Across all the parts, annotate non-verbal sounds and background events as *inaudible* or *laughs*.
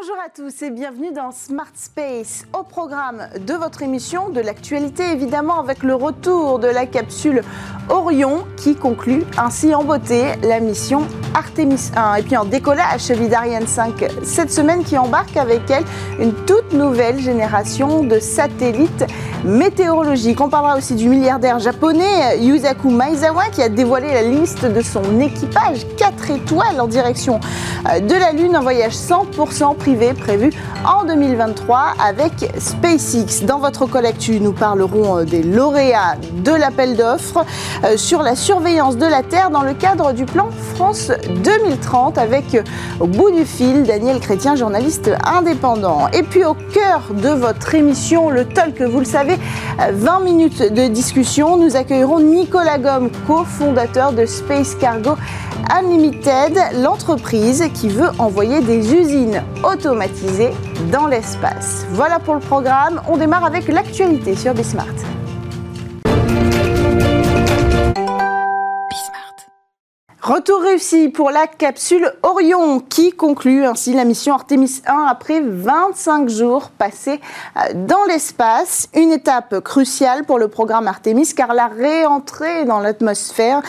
Bonjour à tous et bienvenue dans Smart Space. Au programme de votre émission, de l'actualité évidemment avec le retour de la capsule Orion qui conclut ainsi en beauté la mission Artemis 1. Et puis en décollage celui d'Ariane 5 cette semaine qui embarque avec elle une toute nouvelle génération de satellites météorologiques. On parlera aussi du milliardaire japonais Yusaku Maezawa qui a dévoilé la liste de son équipage 4 étoiles en direction de la Lune, un voyage 100% privé prévu en 2023 avec SpaceX. Dans votre collectu, nous parlerons des lauréats de l'appel d'offres euh, sur la surveillance de la Terre dans le cadre du plan France 2030 avec euh, au bout du fil Daniel Chrétien, journaliste indépendant. Et puis au cœur de votre émission, le talk, vous le savez, 20 euh, minutes de discussion, nous accueillerons Nicolas Gomme, cofondateur de Space Cargo Unlimited, l'entreprise qui veut envoyer des usines automatisées dans l'espace. Voilà pour le programme. On démarre avec l'actualité sur Bismart. Retour réussi pour la capsule Orion qui conclut ainsi la mission Artemis 1 après 25 jours passés euh, dans l'espace. Une étape cruciale pour le programme Artemis car la réentrée dans l'atmosphère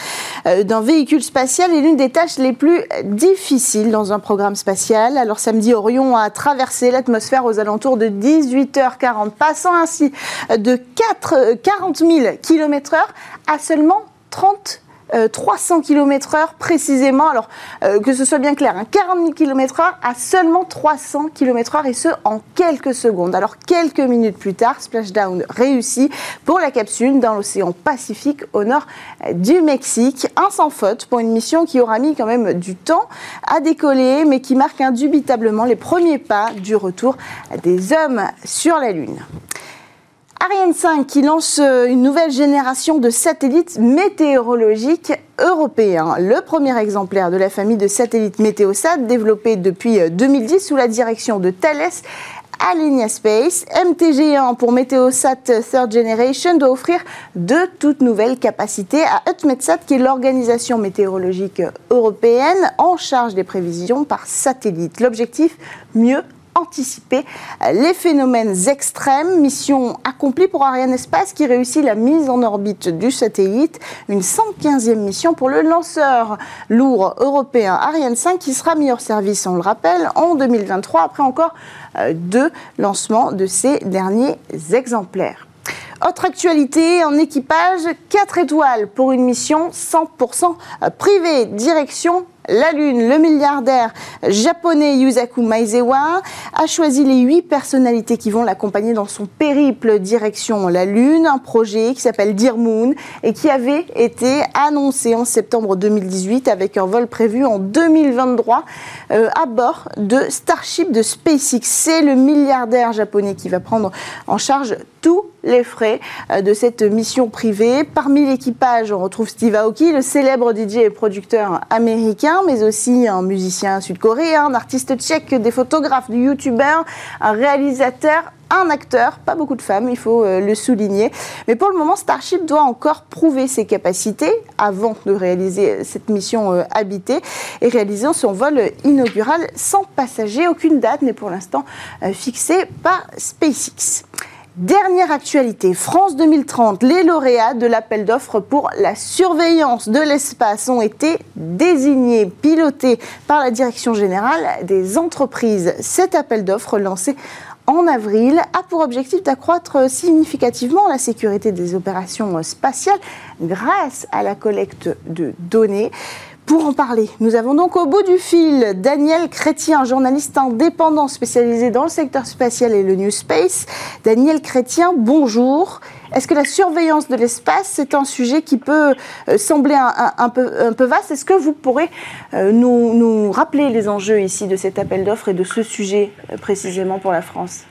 euh, d'un véhicule spatial est l'une des tâches les plus difficiles dans un programme spatial. Alors samedi, Orion a traversé l'atmosphère aux alentours de 18h40, passant ainsi de 4, 40 000 km/h à seulement 30 300 km/h précisément. Alors euh, que ce soit bien clair, 40 000 km/h à seulement 300 km/h et ce en quelques secondes. Alors quelques minutes plus tard, splashdown réussi pour la capsule dans l'océan Pacifique au nord euh, du Mexique. Un sans faute pour une mission qui aura mis quand même du temps à décoller, mais qui marque indubitablement les premiers pas du retour des hommes sur la Lune. Ariane 5 qui lance euh, une nouvelle génération de satellites météorologiques européens. Le premier exemplaire de la famille de satellites Météosat développé depuis 2010 euh, sous la direction de Thales Alenia Space. MTG1 pour Météosat Third Generation doit offrir de toutes nouvelles capacités à EUTMETSAT qui est l'organisation météorologique européenne en charge des prévisions par satellite. L'objectif, mieux anticiper les phénomènes extrêmes. Mission accomplie pour Ariane Espace qui réussit la mise en orbite du satellite. Une 115e mission pour le lanceur lourd européen Ariane 5 qui sera mis hors service, on le rappelle, en 2023 après encore euh, deux lancements de ces derniers exemplaires. Autre actualité, en équipage 4 étoiles pour une mission 100% privée, direction la Lune, le milliardaire japonais Yusaku Maezawa a choisi les huit personnalités qui vont l'accompagner dans son périple direction la Lune, un projet qui s'appelle Dear Moon et qui avait été annoncé en septembre 2018 avec un vol prévu en 2023 euh, à bord de Starship de SpaceX. C'est le milliardaire japonais qui va prendre en charge tous les frais euh, de cette mission privée. Parmi l'équipage, on retrouve Steve Aoki, le célèbre DJ et producteur américain mais aussi un musicien sud-coréen, un artiste tchèque, des photographes, du youtubeur, un réalisateur, un acteur, pas beaucoup de femmes, il faut euh, le souligner. Mais pour le moment, Starship doit encore prouver ses capacités avant de réaliser cette mission euh, habitée et réaliser son vol inaugural sans passagers. Aucune date n'est pour l'instant fixée par SpaceX. Dernière actualité, France 2030, les lauréats de l'appel d'offres pour la surveillance de l'espace ont été désignés, pilotés par la Direction générale des entreprises. Cet appel d'offres lancé en avril a pour objectif d'accroître significativement la sécurité des opérations spatiales grâce à la collecte de données. Pour en parler, nous avons donc au bout du fil Daniel Chrétien, journaliste indépendant spécialisé dans le secteur spatial et le New Space. Daniel Chrétien, bonjour. Est-ce que la surveillance de l'espace, c'est un sujet qui peut euh, sembler un, peu, vaste? Est-ce que vous pourrez euh, nous, nous rappeler les enjeux ici de cet appel d'offres et de ce sujet euh, précisément pour la France?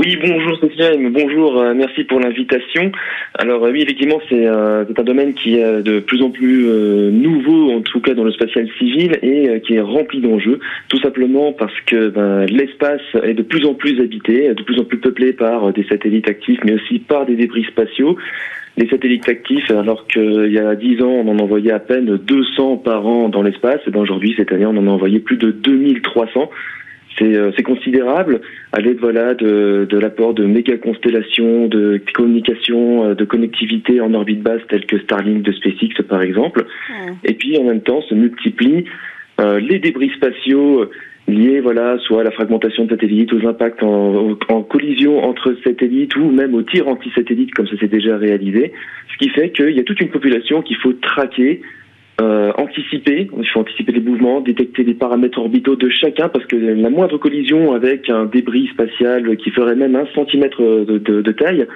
Oui, bonjour Sofiane, bonjour, euh, merci pour l'invitation. Alors euh, oui, effectivement, c'est euh, un domaine qui est de plus en plus nouveau, en tout cas dans le spatial civil, et qui est rempli d'enjeux, tout simplement parce que ben, l'espace est de plus en plus habité, de plus en plus peuplé par des satellites actifs, mais aussi par des débris spatiaux. Les satellites actifs, alors qu'il y a 10 ans, on en envoyait à peine 200 par an dans l'espace, et ben aujourd'hui, cette année, on en a envoyé plus de 2300 c'est considérable. Avec voilà de, de l'apport de méga constellations, de communication, de connectivité en orbite basse telle que Starlink de SpaceX par exemple. Et puis en même temps se multiplient les débris spatiaux liés voilà soit à la fragmentation de satellites, aux impacts en, en collision entre satellites ou même aux tirs anti-satellites comme ça s'est déjà réalisé, ce qui fait qu'il y a toute une population qu'il faut traquer, euh, anticiper, il faut anticiper les mouvements, détecter les paramètres orbitaux de chacun parce que la moindre collision avec un débris spatial qui ferait même un centimètre de, de, de taille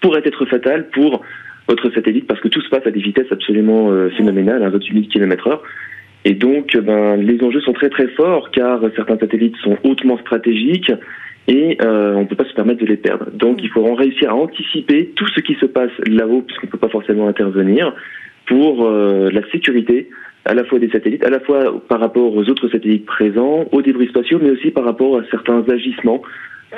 pourrait être fatale pour votre satellite parce que tout se passe à des vitesses absolument euh, phénoménales, à 28 000 km heure. Et donc, ben, les enjeux sont très très forts car certains satellites sont hautement stratégiques et euh, on ne peut pas se permettre de les perdre. Donc, il faut réussir à anticiper tout ce qui se passe là-haut puisqu'on ne peut pas forcément intervenir pour euh, la sécurité à la fois des satellites, à la fois par rapport aux autres satellites présents, aux débris spatiaux, mais aussi par rapport à certains agissements.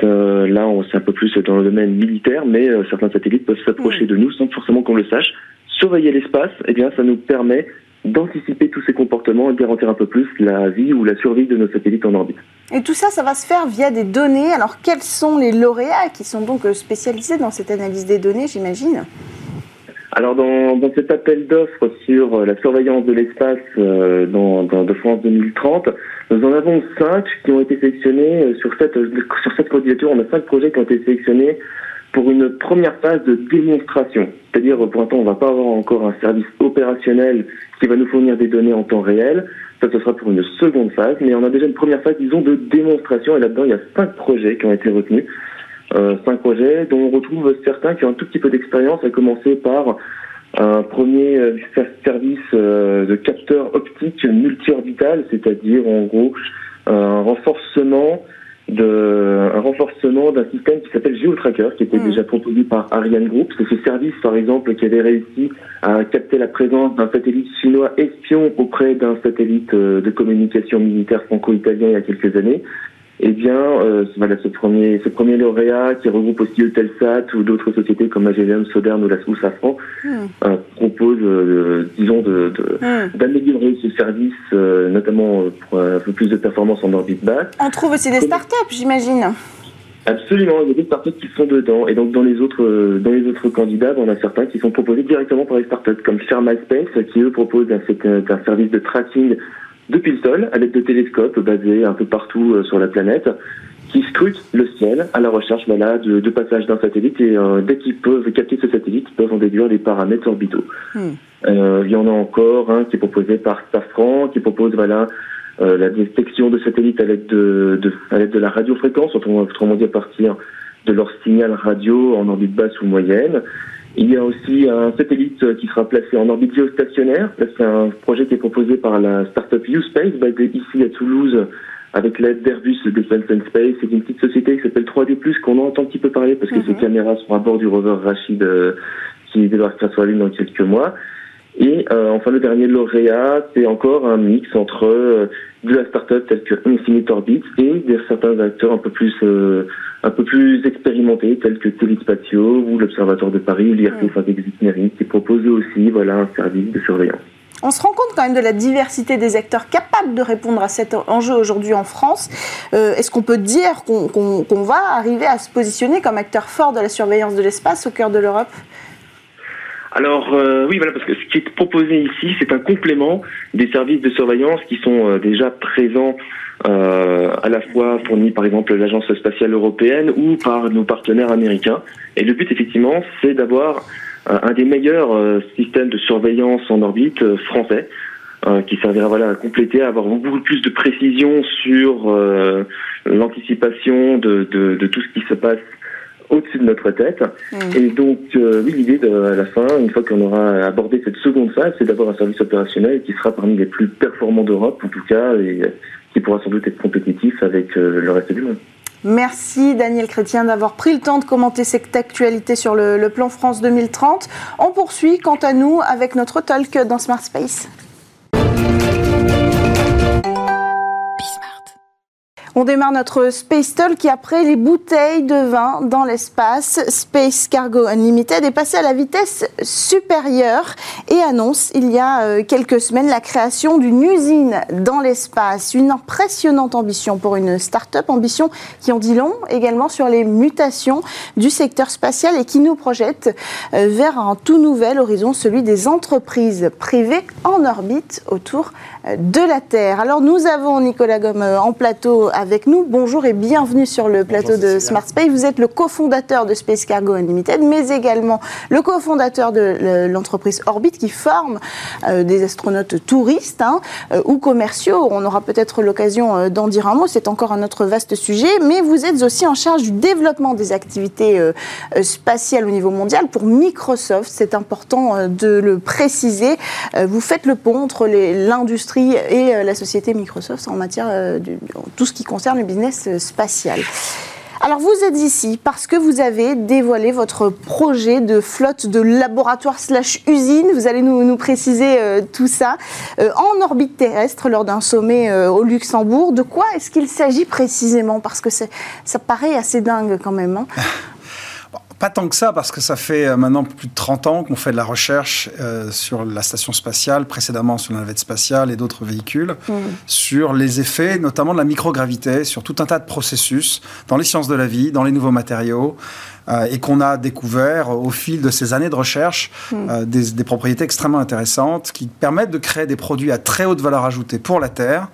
Euh, là, on c'est un peu plus dans le domaine militaire, mais euh, certains satellites peuvent s'approcher de nous sans forcément qu'on le sache. Surveiller l'espace, eh bien, ça nous permet d'anticiper tous ces comportements et de garantir un peu plus la vie ou la survie de nos satellites en orbite. Et tout ça, ça va se faire via des données. Alors, quels sont les lauréats qui sont donc spécialisés dans cette analyse des données, j'imagine? Alors dans, dans, cet appel d'offres sur la surveillance de l'espace euh, dans, dans, de France 2030, nous en avons cinq qui ont été sélectionnés euh, sur cette sur cette candidature. On a cinq projets qui ont été sélectionnés pour une première phase de démonstration. C'est-à-dire, pour l'instant, on va pas avoir encore un service opérationnel qui va nous fournir des données en temps réel. Ça, ce sera pour une seconde phase, mais on a déjà une première phase, disons, de démonstration. Et là-dedans, il y a cinq projets qui ont été retenus. Euh, cinq projets dont on retrouve certains qui ont un tout petit peu d'expérience, à commencer par un premier euh, service euh, de capteur optique multi-orbital, c'est-à-dire en gros un renforcement de un renforcement d'un système qui s'appelle GeoTracker, qui était mmh. déjà proposé par Ariane Group. C'est ce service, par exemple, qui avait réussi à capter la présence d'un satellite chinois espion auprès d'un satellite de communication militaire franco-italien il y a quelques années eh bien, euh, voilà, ce premier, ce premier lauréat qui regroupe aussi Eutelsat ou d'autres sociétés comme Magellan, Sodern ou, la, ou Safran hmm. euh, propose, euh, disons, de, hmm. d'améliorer ce service, euh, notamment pour un peu plus de performance en orbite basse. On trouve aussi des startups, j'imagine. Absolument, il y a des startups qui sont dedans. Et donc dans les autres dans les autres candidats, on a certains qui sont proposés directement par les startups, comme Space, qui eux proposent un, un service de tracking depuis le sol avec des télescopes basés un peu partout euh, sur la planète qui scrutent le ciel à la recherche voilà, de, de passage d'un satellite et euh, dès qu'ils peuvent capter ce satellite, ils peuvent en déduire les paramètres orbitaux. Hmm. Euh, il y en a encore un qui est proposé par Safran, qui propose voilà, euh, la détection de satellites à l'aide de, de, à l'aide de la radiofréquence, autrement dit à partir de leur signal radio en orbite basse ou moyenne. Il y a aussi un satellite qui sera placé en orbite géostationnaire. C'est un projet qui est proposé par la startup U-Space, basée ici à Toulouse, avec l'aide d'Airbus Defence and Space. C'est une petite société qui s'appelle 3D+, qu'on entend un petit peu parler parce que ces mhm. caméras sont à bord du rover Rachid euh, qui faire sur la Lune dans quelques mois. Et euh, enfin, le dernier lauréat, c'est encore un mix entre euh, de la start-up telle que Infinite Orbit et de certains acteurs un peu plus euh, un peu plus expérimentés tels que Téléspatio ou l'Observatoire de Paris ou l'IRT mmh. qui proposent aussi voilà un service de surveillance. On se rend compte quand même de la diversité des acteurs capables de répondre à cet enjeu aujourd'hui en France. Est-ce qu'on peut dire qu'on va arriver à se positionner comme acteur fort de la surveillance de l'espace au cœur de l'Europe? Alors euh, oui, voilà, parce que ce qui est proposé ici, c'est un complément des services de surveillance qui sont euh, déjà présents euh, à la fois fournis par exemple l'Agence spatiale européenne ou par nos partenaires américains. Et le but effectivement, c'est d'avoir un des meilleurs systèmes de surveillance en orbite français. qui servira voilà, à compléter, à avoir beaucoup plus de précision sur l'anticipation de, de, de, tout ce qui se passe au-dessus de notre tête. Mmh. Et donc, euh, oui, l'idée à la fin, une fois qu'on aura abordé cette seconde phase, c'est d'avoir un service opérationnel qui sera parmi les plus performants d'Europe, en tout cas, et qui pourra sans doute être compétitif avec euh, le reste du monde. Merci Daniel Chrétien d'avoir pris le temps de commenter cette actualité sur le, le, plan France 2030. On poursuit quant à nous avec notre talk dans Smart Space. On démarre notre Space Talk qui, après les bouteilles de vin dans l'espace, Space Cargo Unlimited est passé à la vitesse supérieure et annonce il y a euh, quelques semaines la création d'une usine dans l'espace. Une impressionnante ambition pour une start-up, ambition qui en dit long également sur les mutations du secteur spatial et qui nous projette euh, vers un tout nouvel horizon, celui des entreprises privées en orbite autour euh, de la Terre. Alors nous avons Nicolas Gomme en plateau avec nous. Bonjour et bienvenue sur le plateau de Smart Space. Vous êtes le cofondateur de Space Cargo Unlimited, mais également le cofondateur de l'entreprise Orbit qui forme euh, des astronautes touristes hein, euh, ou commerciaux. On aura peut-être l'occasion euh, d'en dire un mot. C'est encore un autre vaste sujet. Mais vous êtes aussi en charge du développement des activités spatiales au niveau mondial pour Microsoft. C'est important de le préciser. Vous faites le pont entre l'industrie et la société Microsoft en matière de tout ce qui concerne le business spatial. Alors vous êtes ici parce que vous avez dévoilé votre projet de flotte de laboratoire slash usine. Vous allez nous, préciser euh, tout ça euh, en orbite terrestre lors d'un sommet euh, au Luxembourg. De quoi est-ce qu'il s'agit précisément? Parce que ça paraît assez dingue quand même. Hein. *laughs* Pas tant que ça, parce que ça fait euh, maintenant plus de 30 ans qu'on fait de la recherche euh, sur la station spatiale, précédemment sur la navette spatiale et d'autres véhicules, mmh. sur les effets, notamment de la microgravité, sur tout un tas de processus dans les sciences de la vie, dans les nouveaux matériaux, euh, et qu'on a découvert au fil de ces années de recherche mmh. des, des propriétés extrêmement intéressantes qui permettent de créer des produits à très haute valeur ajoutée pour la Terre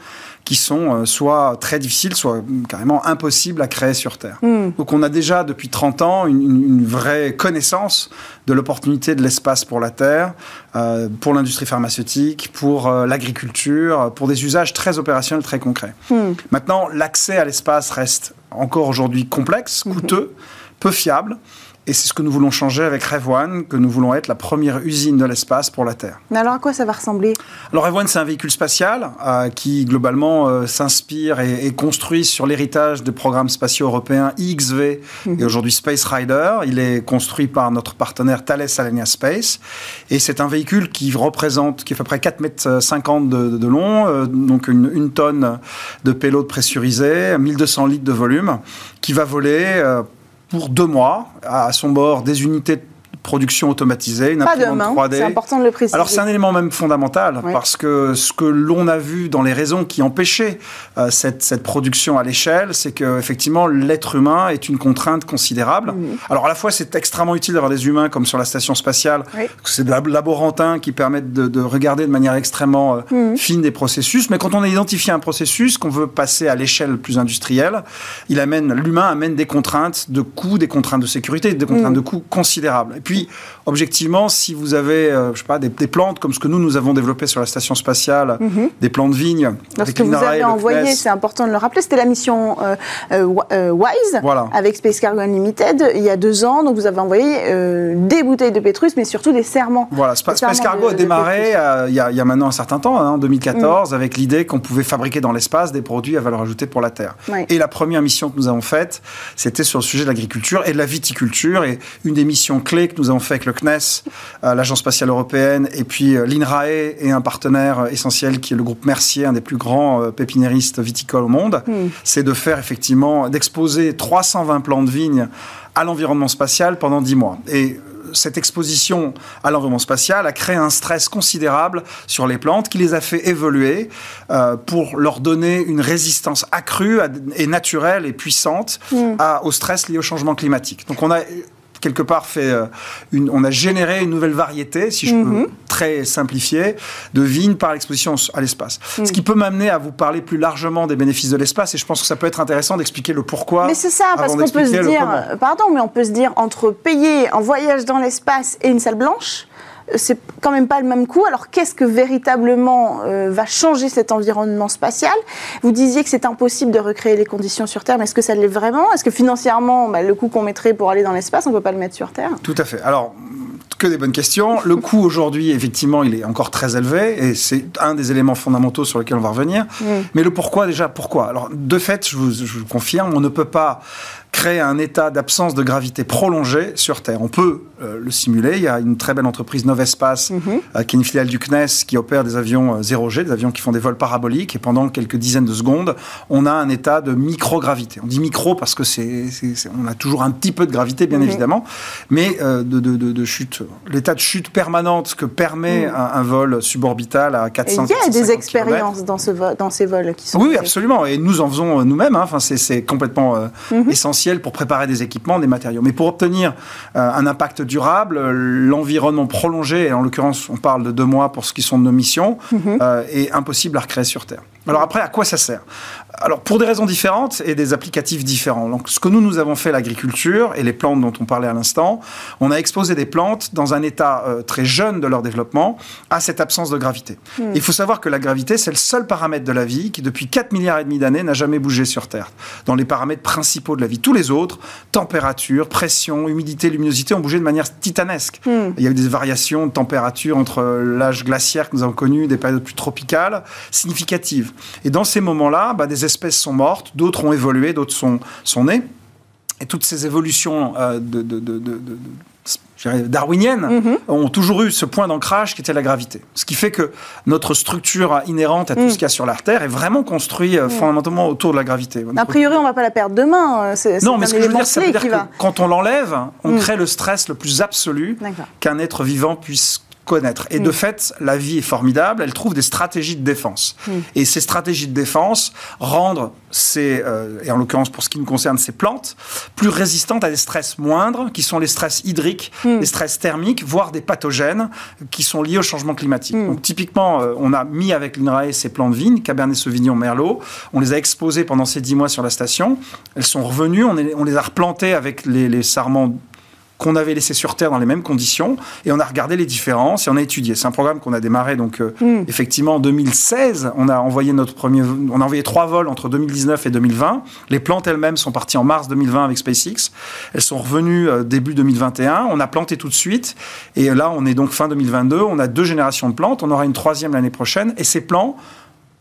qui sont soit très difficiles, soit carrément impossibles à créer sur Terre. Hmm. Donc on a déjà depuis 30 ans une, vraie connaissance de l'opportunité de l'espace pour la Terre, euh, pour l'industrie pharmaceutique, pour euh, l'agriculture, pour des usages très opérationnels, très concrets. Hmm. Maintenant, l'accès à l'espace reste encore aujourd'hui complexe, hmm. coûteux, peu fiable. Et c'est ce que nous voulons changer avec Rev One, que nous voulons être la première usine de l'espace pour la Terre. Mais alors à quoi ça va ressembler? Alors Rev One, c'est un véhicule spatial euh, qui globalement euh, s'inspire et est construit sur l'héritage des programmes spatiaux européens IXV mhm. et aujourd'hui Space Rider. Il est construit par notre partenaire Thales Alenia Space. Et c'est un véhicule qui représente, qui fait à peu près 4,50 mètres de, de long, euh, donc une, une, tonne de payload pressurisé, 1200 litres de volume, qui va voler pour deux mois à son bord des unités production automatisée, une Pas imprimante 3D. C'est important de le préciser. Alors c'est un élément même fondamental parce que ce que l'on a vu dans les raisons qui empêchaient euh, cette, cette, production à l'échelle, c'est que effectivement l'être humain est une contrainte considérable. Alors à la fois c'est extrêmement utile d'avoir des humains comme sur la station spatiale, c'est des laborantins qui permettent de, regarder de manière extrêmement euh, mm. fine des processus, mais quand on a identifié un processus qu'on veut passer à l'échelle plus industrielle, il amène l'humain amène des contraintes de coûts, des contraintes de sécurité, des contraintes mm. de coûts considérables. Et puis objectivement, si vous avez, euh, je sais pas, des, plantes comme ce que nous, nous avons développé sur la station spatiale, mhm. des plantes de vignes. Ce que vous avez envoyé, c'est important de le rappeler, c'était la mission euh, euh, WISE avec Space Cargo Unlimited il y a deux ans. Donc vous avez envoyé des bouteilles de Pétrus, mais surtout des serments. Voilà, Space, Cargo a démarré il y, a, maintenant un certain temps, hein, en 2014, mm. avec l'idée qu'on pouvait fabriquer dans l'espace des produits à valeur ajoutée pour la Terre. Et la première mission que nous avons faite, c'était sur le sujet de l'agriculture et de la viticulture. Et une des missions clés que nous avons fait avec le CNES, euh, l'Agence spatiale européenne, et puis euh, l'INRAE et un partenaire euh, essentiel qui est le groupe Mercier, un des plus grands pépiniéristes viticoles au monde, hmm. c'est de faire effectivement, d'exposer 320 plants de vignes à l'environnement spatial pendant 10 mois. Et cette exposition à l'environnement spatial a créé un stress considérable sur les plantes qui les a fait évoluer pour leur donner une résistance accrue et naturelle et puissante hmm. au stress lié au changement climatique. Donc on a quelque part fait euh, une, on a généré une nouvelle variété, si je peux mhm. très simplifier, de vignes par l'exposition à l'espace. Ce qui peut m'amener à vous parler plus largement des bénéfices de l'espace, et je pense que ça peut être intéressant d'expliquer le pourquoi. Mais c'est ça, parce qu'on peut se dire, pardon, mais on peut se dire entre payer un voyage dans l'espace et une salle blanche c'est quand même pas le même coût. Alors qu'est-ce que véritablement euh, va changer cet environnement spatial? Vous disiez que c'est impossible de recréer les conditions sur Terre, mais est-ce que ça l'est vraiment? Est-ce que financièrement, bah, le coût qu'on mettrait pour aller dans l'espace, on ne peut pas le mettre sur Terre? Tout à fait. Alors, que des bonnes questions. Le coût aujourd'hui, effectivement, il est encore très élevé et c'est un des éléments fondamentaux sur lesquels on va revenir. Mm. Mais le pourquoi déjà, pourquoi? Alors, de fait, je vous, je vous confirme, on ne peut pas créer un état d'absence de gravité prolongée sur Terre. On peut euh, le simuler. Il y a une très belle entreprise Novespace, mhm. euh, qui est une filiale du CNES, qui opère des avions 0G, euh, des avions qui font des vols paraboliques. Et pendant quelques dizaines de secondes, on a un état de microgravité. On dit micro parce que c'est, on a toujours un petit peu de gravité, bien mhm. évidemment, mais de, de, de, chute. L'état de chute permanente que permet mhm. un, vol suborbital à 400 Il y a des expériences dans, ce dans ces vols qui sont. Oui, absolument. Et nous en faisons nous-mêmes. Hein. Enfin, c'est, complètement essentiel pour préparer des équipements, des matériaux. Mais pour obtenir un impact durable, l'environnement prolongé, et en l'occurrence on parle de deux mois pour ce qui sont de nos missions, mhm. euh, est impossible à recréer sur Terre. Alors après, à quoi ça sert? Alors, pour des raisons différentes et des applicatifs différents. Donc, ce que nous, nous avons fait, l'agriculture et les plantes dont on parlait à l'instant, on a exposé des plantes dans un état euh, très jeune de leur développement à cette absence de gravité. Hmm. Il faut savoir que la gravité, c'est le seul paramètre de la vie qui, depuis 4 milliards et demi d'années, n'a jamais bougé sur Terre. Dans les paramètres principaux de la vie. Tous les autres, température, pression, humidité, luminosité, ont bougé de manière titanesque. Hmm. Il y a eu des variations de température entre l'âge glaciaire que nous avons connu, des périodes plus tropicales, significatives. Et dans ces moments-là, bah, des espèces sont mortes, d'autres ont évolué, d'autres sont, sont nées. Et toutes ces évolutions euh, de, darwiniennes mhm. ont toujours eu ce point d'ancrage qui était la gravité. Ce qui fait que notre structure inhérente à tout mhm. ce qu'il y a sur la Terre est vraiment construite euh, mhm. fondamentalement autour de la gravité. A priori, on ne va pas la perdre demain. Euh, non, mais ce que je veux dire, ça veut dire que quand on l'enlève, on crée le stress le plus absolu qu'un être vivant puisse connaître. Et de mm. fait, la vie est formidable, elle trouve des stratégies de défense. Mm. Et ces stratégies de défense rendent ces, euh, et en l'occurrence pour ce qui nous concerne, ces plantes, plus résistantes à des stress moindres, qui sont les stress hydriques, mm. les stress thermiques, voire des pathogènes qui sont liés au changement climatique. Donc typiquement, euh, on a mis avec l'INRAE ces plantes de vigne, Cabernet Sauvignon, Merlot, on les a exposées pendant ces dix mois sur la station, elles sont revenues, on, on les a replantées avec les, les sarments qu'on avait laissé sur Terre dans les mêmes conditions, et on a regardé les différences et on a étudié. C'est un programme qu'on a démarré donc euh, hmm. effectivement en 2016. On a envoyé notre premier, on a envoyé trois vols entre 2019 et 2020. Les plantes elles-mêmes sont parties en mars 2020 avec SpaceX. Elles sont revenues euh, début 2021. On a planté tout de suite, et là on est donc fin 2022. On a deux générations de plantes. On aura une troisième l'année prochaine, et ces plants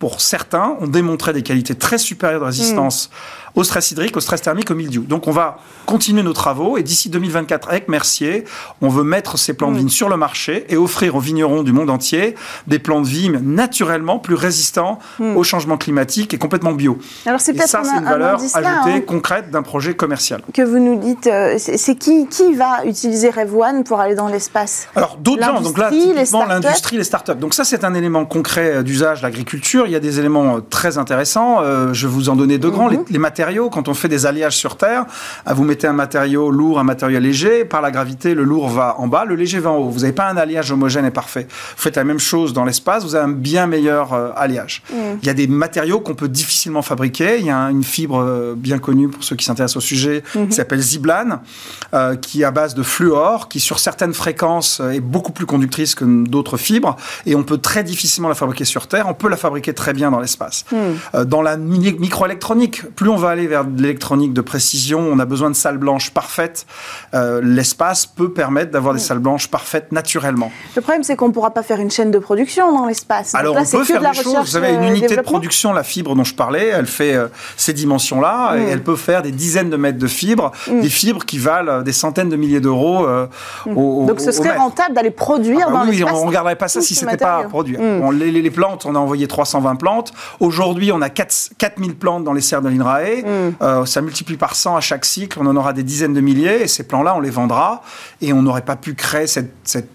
pour certains, ont démontré des qualités très supérieures de résistance hmm. Au stress hydrique, au stress thermique, au mildiou. Donc on va continuer nos travaux et d'ici 2024, avec Mercier, on veut mettre ces plants de vigne sur le marché et offrir aux vignerons du monde entier des plants de vigne naturellement plus résistants hmm. au changement climatique et complètement bio. Alors c'est ça, c'est une valeur ajoutée hein. concrète d'un projet commercial. Que vous nous dites, euh, c'est qui, qui va utiliser Rev One pour aller dans l'espace? Alors d'autres gens, donc là typiquement l'industrie, les startups. Donc ça c'est un élément concret euh, d'usage, l'agriculture il y a des éléments euh, très intéressants. Je vais vous en donner deux grands. Mhm. Les, matériaux, quand on fait des alliages sur Terre, euh, vous mettez un matériau lourd, un matériau léger. Par la gravité, le lourd va en bas, le léger va en haut. Vous n'avez pas un alliage homogène et parfait. Vous faites la même chose dans l'espace, vous avez un bien meilleur alliage. Mhm. Il y a des matériaux qu'on peut difficilement fabriquer. Il y a une fibre bien connue pour ceux qui s'intéressent au sujet mhm. qui s'appelle Ziblan, qui est à base de fluor, qui sur certaines fréquences est beaucoup plus conductrice que d'autres fibres. Et on peut très difficilement la fabriquer sur Terre. On peut la fabriquer très bien dans l'espace. Euh, dans la microélectronique, plus on va aller vers de l'électronique de précision, on a besoin de salles blanches parfaites. Euh, l'espace peut permettre d'avoir des salles blanches parfaites naturellement. Le problème, c'est qu'on ne pourra pas faire une chaîne de production dans l'espace. Alors, on peut faire des choses. Vous savez, une euh, unité de production, la fibre dont je parlais, elle fait ces dimensions-là et hmm. elle peut faire des dizaines de mètres de fibres, des fibres qui valent des centaines de milliers d'euros. Donc, ce serait rentable d'aller produire ah bah dans l'espace. Oui, on ne regarderait pas ça si ce n'était pas à produire. les, les, plantes, on a envoyé 320 plantes. Aujourd'hui, on a 4, 4000 plantes dans les serres de l'INRAE. Mm. Euh, ça multiplie par 100 à chaque cycle. On en aura des dizaines de milliers. Et ces plants-là, on les vendra. Et on n'aurait pas pu créer cette,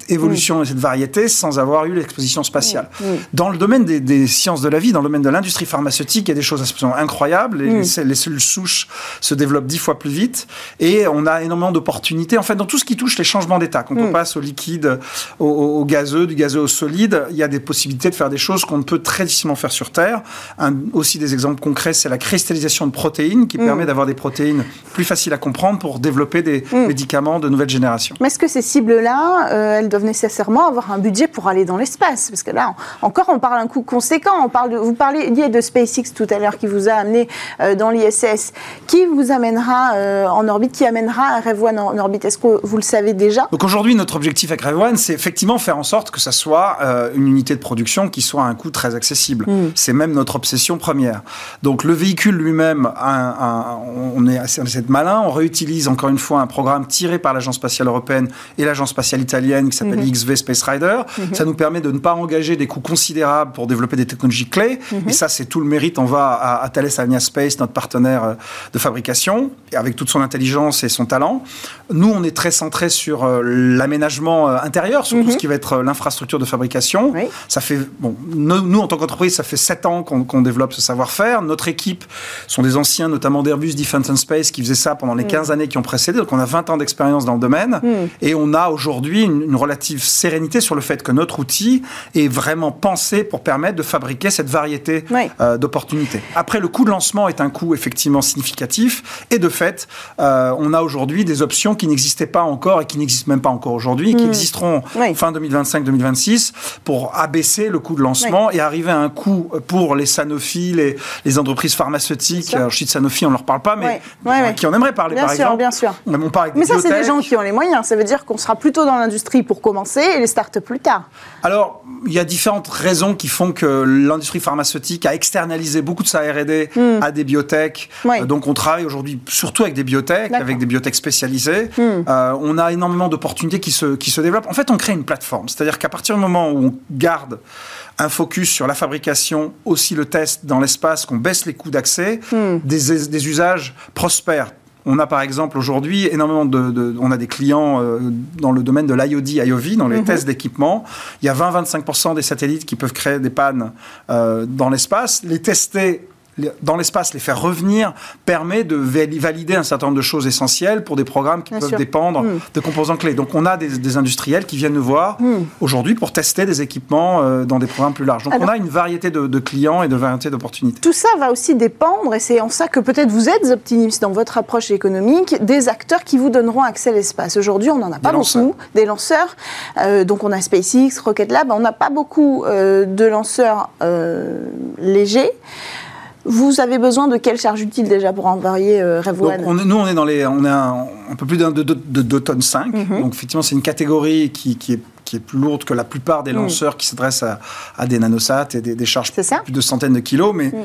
évolution mm. et cette variété sans avoir eu l'exposition spatiale. Mm. Dans le domaine des, sciences de la vie, dans le domaine de l'industrie pharmaceutique, il y a des choses absolument incroyables. Les, les, cellules souches se développent dix fois plus vite. Et on a énormément d'opportunités. En fait, dans tout ce qui touche les changements d'état, quand on passe au liquide, au, gazeux, du gazeux au solide, il y a des possibilités de faire des choses qu'on ne peut très difficilement faire sur Terre. Un, aussi des exemples concrets, c'est la cristallisation de protéines qui mm. permet d'avoir des protéines plus faciles à comprendre pour développer des mm. médicaments de nouvelle génération. Mais est-ce que ces cibles-là, euh, elles doivent nécessairement avoir un budget pour aller dans l'espace? Parce que là, encore, on parle d'un coût conséquent. On parle de, vous parliez de SpaceX tout à l'heure qui vous a amené euh, dans l'ISS. Qui vous amènera euh, en orbite Qui amènera un Rev One en, orbite Est-ce que vous le savez déjà? Donc aujourd'hui, notre objectif avec Rev One, c'est effectivement faire en sorte que ça soit une unité de production qui soit à un coût très accessible. Mm. C'est même notre obsession première. Donc le véhicule lui-même a un, on est assez, malin, on réutilise encore une fois un programme tiré par l'Agence spatiale européenne et l'Agence spatiale italienne qui s'appelle mhm. XV Space Rider. Mhm. Ça nous permet de ne pas engager des coûts considérables pour développer des technologies clés. Mhm. Et ça, c'est tout le mérite. On va à, Thales Alenia Space, notre partenaire euh, de fabrication, avec toute son intelligence et son talent. Nous, on est très centré sur euh, l'aménagement euh, intérieur, sur tout ce qui va être l'infrastructure de fabrication. Ça fait, bon, nous, en tant qu'entreprise, ça fait sept ans qu'on développe ce savoir-faire. Notre équipe sont des anciens, notamment d'Airbus Defence and Space, qui faisaient ça pendant les 15 mm. années qui ont précédé. Donc on a 20 ans d'expérience dans le domaine. Mm. Et on a aujourd'hui une, relative sérénité sur le fait que notre outil est vraiment pensé pour permettre de fabriquer cette variété euh, d'opportunités. Après, le coût de lancement est un coût effectivement significatif. Et de fait, euh, on a aujourd'hui des options qui n'existaient pas encore et qui n'existent même pas encore aujourd'hui, qui mm. existeront fin 2025-2026 pour abaisser le coût de lancement et arriver à un coût pour les Sanofi, les, les entreprises pharmaceutiques. Alors, je Sanofi, on ne leur parle pas, mais qui en aimerait parler, bien par sûr, exemple. Bien sûr, Mais ça, c'est des gens qui ont les moyens. Ça veut dire qu'on sera plutôt dans l'industrie pour commencer et les startups plus tard. Alors, il y a différentes raisons qui font que l'industrie pharmaceutique a externalisé beaucoup de sa R&D hmm. à des biotech. donc, on travaille aujourd'hui surtout avec des biotech, avec des biotech spécialisées. Hmm. Euh, on a énormément d'opportunités qui se, qui se développent. En fait, on crée une plateforme. C'est-à-dire qu'à partir du moment où on garde un focus sur la fabrication, aussi le test dans l'espace, qu'on baisse les coûts d'accès, hmm. des, usages prospèrent. On a par exemple aujourd'hui énormément de, on a des clients euh, dans le domaine de l'IOD, IOV, dans les hmm. tests d'équipement. Il y a 20-25% des satellites qui peuvent créer des pannes euh, dans l'espace. Les tester dans l'espace, les faire revenir, permet de valider un certain nombre de choses essentielles pour des programmes qui peuvent dépendre hmm. de composants clés. Donc on a des, industriels qui viennent nous voir hmm. aujourd'hui pour tester des équipements euh, dans des programmes plus larges. Donc on a une variété de, clients et de variété d'opportunités. Tout ça va aussi dépendre, et c'est en ça que peut-être vous êtes optimiste dans votre approche économique, des acteurs qui vous donneront accès à l'espace. Aujourd'hui, on n'en a pas beaucoup, des lanceurs. Euh, donc on a SpaceX, Rocket Lab, on n'a pas beaucoup euh, de lanceurs légers. Vous avez besoin de quelle charge utile déjà pour envoyer euh, Rev Nous, on est dans les, on est un, peu plus de, de, 2 tonnes 5. Mhm. Donc effectivement, c'est une catégorie qui, qui, est, qui, est, plus lourde que la plupart des mhm. lanceurs qui s'adressent à, à, des nanosats et des, des charges plus de centaines de kilos. Mais mhm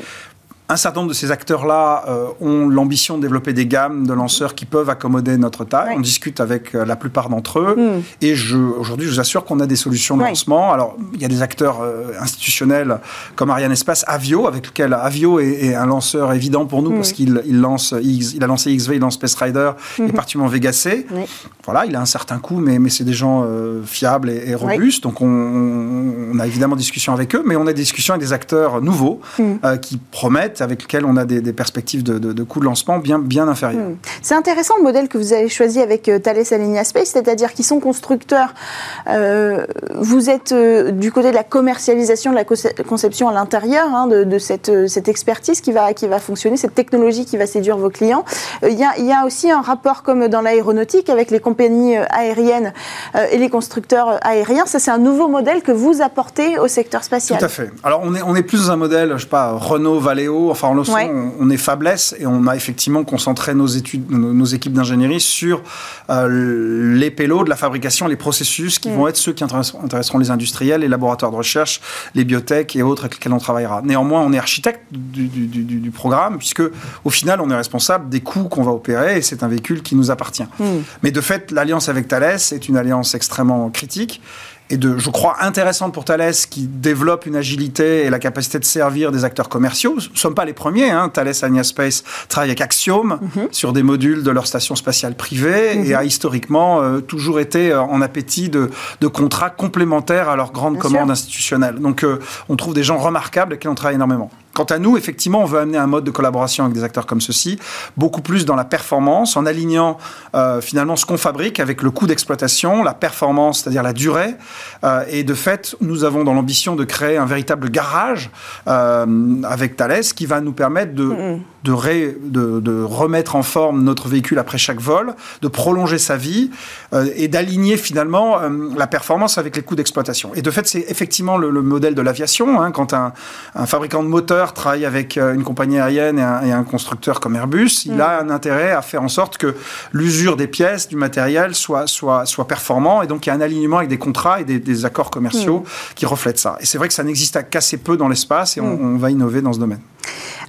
un certain nombre de ces acteurs-là euh, ont l'ambition de développer des gammes de lanceurs qui peuvent accommoder notre taille. On discute avec euh, la plupart d'entre eux. Hmm. Et aujourd'hui, je vous assure qu'on a des solutions de lancement. Alors, il y a des acteurs euh, institutionnels comme Ariane Espace, Avio, avec lequel Avio est, un lanceur évident pour nous hmm. parce qu'il lance, il, a lancé XV, il lance Space Rider et hmm. particulièrement Vega C. Voilà, il a un certain coût, mais, mais c'est des gens fiables et, robustes. Donc, on, a évidemment des discussions avec eux, mais on a des discussions avec des acteurs nouveaux qui promettent avec lequel on a des, perspectives de, de, coûts de lancement bien, bien inférieures. Hmm. C'est intéressant le modèle que vous avez choisi avec euh, Thales Alenia Space, c'est-à-dire qu'ils sont constructeurs. Euh, vous êtes euh, du côté de la commercialisation, de la conception à l'intérieur hein, de, cette, cette, expertise qui va, qui va fonctionner, cette technologie qui va séduire vos clients. Il y, a, il y a aussi un rapport comme dans l'aéronautique avec les compagnies aériennes et les constructeurs aériens. Ça, c'est un nouveau modèle que vous apportez au secteur spatial. Tout à fait. Alors, on est, on est plus dans un modèle, je sais pas, Renault, Valeo, enfin en leçon, on, est faiblesse et on a effectivement concentré nos études, nos, équipes d'ingénierie sur euh, les pélos de la fabrication, les processus qui mm. vont être ceux qui intéresseront les industriels, les laboratoires de recherche, les biotech et autres avec lesquels on travaillera. Néanmoins, on est architecte du, programme puisque au final, on est responsable des coûts qu'on va opérer et c'est un véhicule qui nous appartient. Mm. Mais de fait, l'alliance avec Thales est une alliance extrêmement critique et de, je crois, intéressante pour Thales qui développe une agilité et la capacité de servir des acteurs commerciaux. Nous ne sommes pas les premiers. Hein. Thales Anya Space travaille avec Axiom mhm. sur des modules de leur station spatiale privée et mhm. a historiquement euh, toujours été euh, en appétit de, de, contrats complémentaires à leur grande commande institutionnelle. Donc euh, on trouve des gens remarquables avec qui on travaille énormément. Quant à nous, effectivement, on veut amener un mode de collaboration avec des acteurs comme ceux-ci, beaucoup plus dans la performance, en alignant euh, finalement ce qu'on fabrique avec le coût d'exploitation, la performance, c'est-à-dire la durée. Euh, et de fait, nous avons dans l'ambition de créer un véritable garage euh, avec Thales qui va nous permettre de, de, de, remettre en forme notre véhicule après chaque vol, de prolonger sa vie et d'aligner finalement la performance avec les coûts d'exploitation. Et de fait, c'est effectivement le, modèle de l'aviation. Hein, quand un, un fabricant de moteurs travaille avec euh, une compagnie aérienne et un, constructeur comme Airbus, il a un intérêt à faire en sorte que l'usure des pièces, du matériel soit, soit, soit performant. Et donc, il y a un alignement avec des contrats et des, accords commerciaux mm. qui reflètent ça. Et c'est vrai que ça n'existe qu'assez peu dans l'espace et on, mm. on va innover dans ce domaine.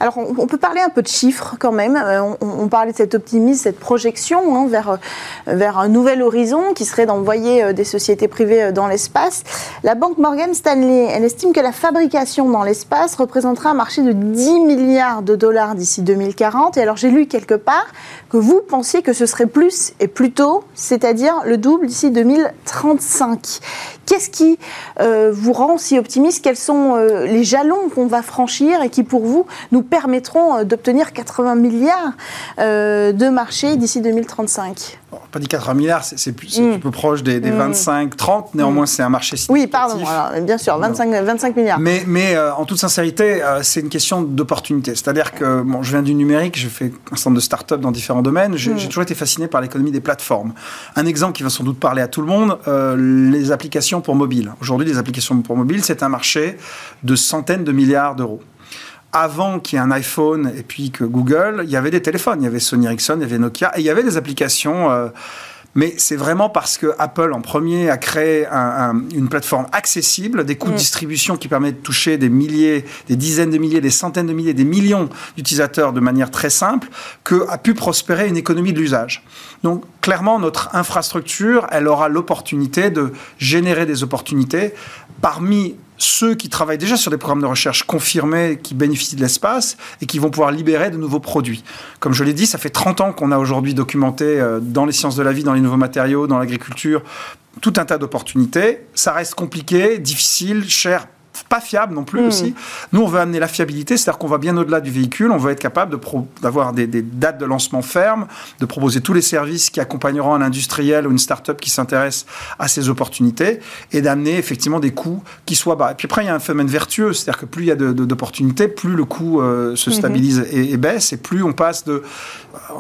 Alors, on, peut parler un peu de chiffres quand même. Euh, on, parlait de cet optimisme, cette projection hein, vers, vers un nouvel horizon qui serait d'envoyer des sociétés privées dans l'espace. La banque Morgan Stanley, elle estime que la fabrication dans l'espace représentera un marché de 10 milliards de dollars d'ici 2040. Et alors, j'ai lu quelque part que vous pensiez que ce serait plus et plus tôt, c'est-à-dire le double d'ici 2035. Qu'est-ce qui euh, vous rend si optimiste? Quels sont euh, les jalons qu'on va franchir et qui, pour vous, nous permettront euh, d'obtenir 80 milliards de marché d'ici 2035 Pas dit 80 milliards, c'est plus, mm. peu proche des, 25, 30. Mm. Néanmoins, c'est un marché Oui, pardon. bien sûr, 25, 25 milliards. Mais, mais en toute sincérité, c'est une question d'opportunité. C'est-à-dire que bon, je viens du numérique, je fais un certain nombre de start-up dans différents domaines. J'ai mm. toujours été fasciné par l'économie des plateformes. Un exemple qui va sans doute parler à tout le monde les applications pour mobile. Aujourd'hui, les applications pour mobile, c'est un marché de centaines de milliards d'euros. Avant qu'il y ait un iPhone et puis que Google, il y avait des téléphones. Il y avait Sony Ericsson, il y avait Nokia et il y avait des applications. Euh, mais c'est vraiment parce que Apple, en premier, a créé une plateforme accessible, des coûts de mm. distribution qui permettent de toucher des milliers, des dizaines de milliers, des centaines de milliers, des millions d'utilisateurs de manière très simple, que a pu prospérer une économie de l'usage. Donc, clairement, notre infrastructure, elle aura l'opportunité de générer des opportunités parmi ceux qui travaillent déjà sur des programmes de recherche confirmés, qui bénéficient de l'espace et qui vont pouvoir libérer de nouveaux produits. Comme je l'ai dit, ça fait 30 ans qu'on a aujourd'hui documenté euh, dans les sciences de la vie, dans les nouveaux matériaux, dans l'agriculture, tout un tas d'opportunités. Ça reste compliqué, difficile, cher pas fiable non plus hmm. aussi. Nous, on veut amener la fiabilité, c'est-à-dire qu'on va bien au-delà du véhicule, on veut être capable d'avoir des, dates de lancement fermes, de proposer tous les services qui accompagneront un industriel ou une start-up qui s'intéresse à ces opportunités et d'amener effectivement des coûts qui soient bas. Et puis après, il y a un phénomène vertueux, c'est-à-dire que plus il y a d'opportunités, plus le coût euh, se mhm. stabilise et, baisse, et plus on passe de...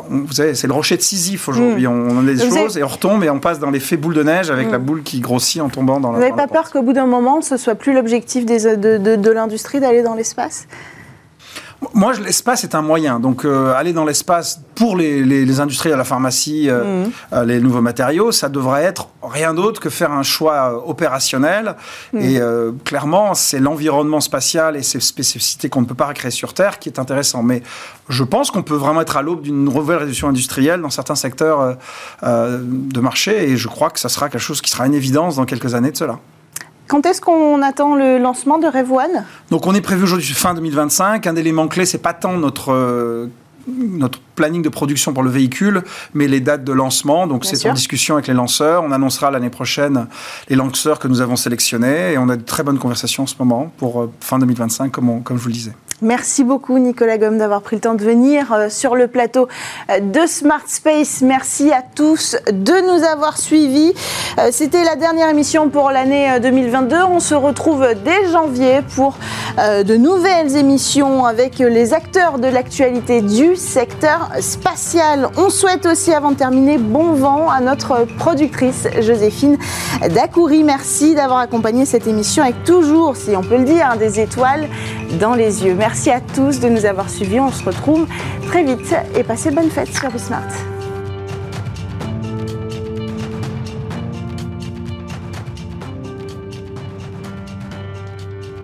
vous savez, c'est le rocher de Sisyphe aujourd'hui, hmm. on, a des choses et on retombe et on passe dans l'effet boule de neige avec hmm. la boule qui grossit en tombant dans la... Vous n'avez pas peur qu'au bout d'un moment, ce soit plus l'objectif de, l'industrie d'aller dans l'espace? Moi, l'espace est un moyen. Donc, euh, aller dans l'espace pour les, les, industries à la pharmacie, euh, mmh. euh, les nouveaux matériaux, ça devrait être rien d'autre que faire un choix opérationnel. Mmh. Et clairement, c'est l'environnement spatial et ses spécificités qu'on ne peut pas recréer sur Terre qui est intéressant. Mais je pense qu'on peut vraiment être à l'aube d'une nouvelle révolution industrielle dans certains secteurs de marché. Et je crois que ça sera quelque chose qui sera une évidence dans quelques années de cela. Quand est-ce qu'on attend le lancement de Rêve One? Donc on est prévu aujourd'hui fin 2025. Un élément clé, c'est pas tant notre euh, notre planning de production pour le véhicule, mais les dates de lancement. Donc c'est en discussion avec les lanceurs. On annoncera l'année prochaine les lanceurs que nous avons sélectionnés et on a de très bonnes conversations en ce moment pour euh, fin 2025, comme, comme je vous le disais. Merci beaucoup Nicolas Gomme d'avoir pris le temps de venir euh, sur le plateau euh, de Smart Space. Merci à tous de nous avoir suivis. Euh, c'était la dernière émission pour l'année 2022. On se retrouve dès janvier pour de nouvelles émissions avec les acteurs de l'actualité du secteur spatial. On souhaite aussi, avant de terminer, bon vent à notre productrice Joséphine Dacoury. Merci d'avoir accompagné cette émission avec toujours, si on peut le dire, des étoiles dans les yeux. Merci à tous de nous avoir suivis. On se retrouve très vite et passez bonne fête sur Smart.